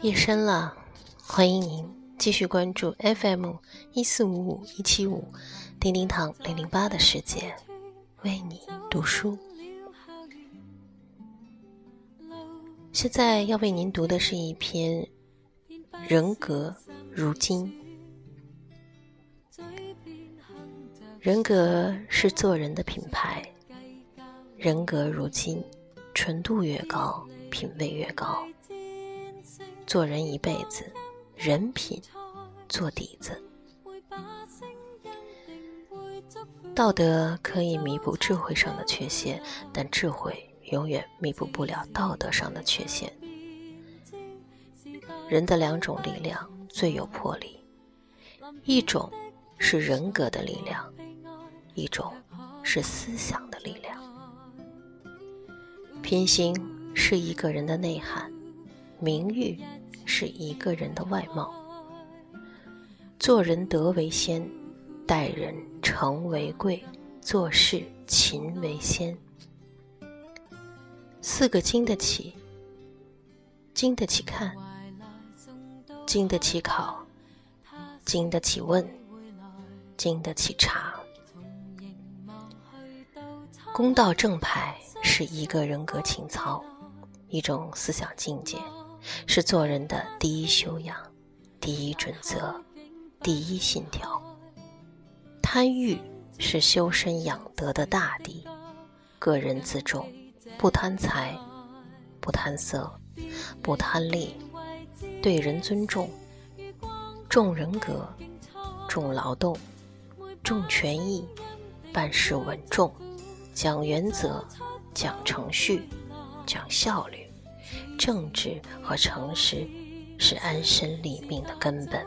夜深了，欢迎您继续关注 FM 一四五五一七五叮叮堂零零八的世界，为你读书。现在要为您读的是一篇《人格如金》。人格是做人的品牌，人格如金，纯度越高，品味越高。做人一辈子，人品做底子。道德可以弥补智慧上的缺陷，但智慧永远弥补不了道德上的缺陷。人的两种力量最有魄力，一种是人格的力量，一种是思想的力量。品行是一个人的内涵，名誉。是一个人的外貌，做人德为先，待人诚为贵，做事勤为先。四个经得起，经得起看，经得起考，经得起问，经得起查。公道正派是一个人格情操，一种思想境界。是做人的第一修养、第一准则、第一信条。贪欲是修身养德的大敌。个人自重，不贪财，不贪色，不贪利，对人尊重，重人格，重劳动，重权益，办事稳重，讲原则，讲程序，讲效率。正直和诚实是安身立命的根本。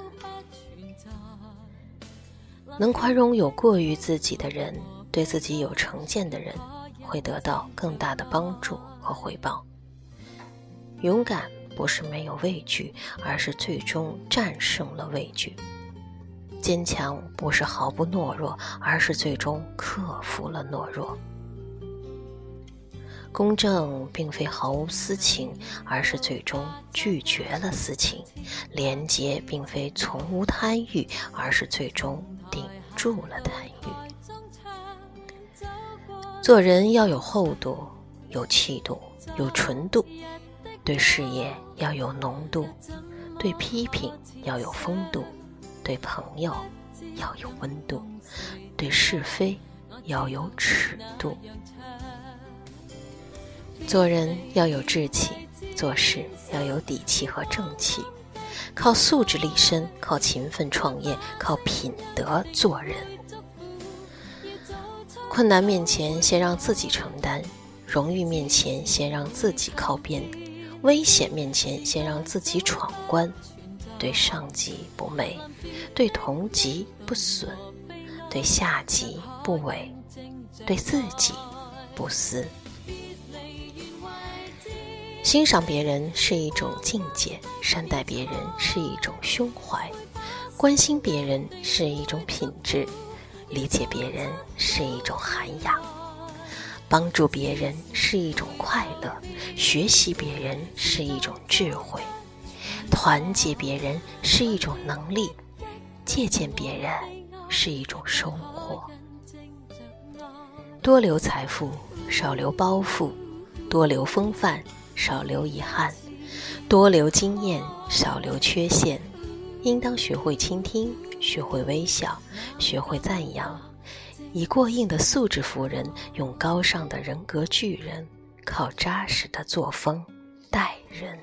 能宽容有过于自己的人，对自己有成见的人，会得到更大的帮助和回报。勇敢不是没有畏惧，而是最终战胜了畏惧；坚强不是毫不懦弱，而是最终克服了懦弱。公正并非毫无私情，而是最终拒绝了私情；廉洁并非从无贪欲，而是最终顶住了贪欲。做人要有厚度，有气度，有纯度；对事业要有浓度，对批评要有风度，对朋友要有温度，对是非要有尺度。做人要有志气，做事要有底气和正气。靠素质立身，靠勤奋创业，靠品德做人。困难面前，先让自己承担；荣誉面前，先让自己靠边；危险面前，先让自己闯关。对上级不媚，对同级不损，对下级不伪，对自己不私。欣赏别人是一种境界，善待别人是一种胸怀，关心别人是一种品质，理解别人是一种涵养，帮助别人是一种快乐，学习别人是一种智慧，团结别人是一种能力，借鉴别人是一种收获。多留财富，少留包袱；多留风范。少留遗憾，多留经验，少留缺陷。应当学会倾听，学会微笑，学会赞扬。以过硬的素质服人，用高尚的人格拒人，靠扎实的作风待人。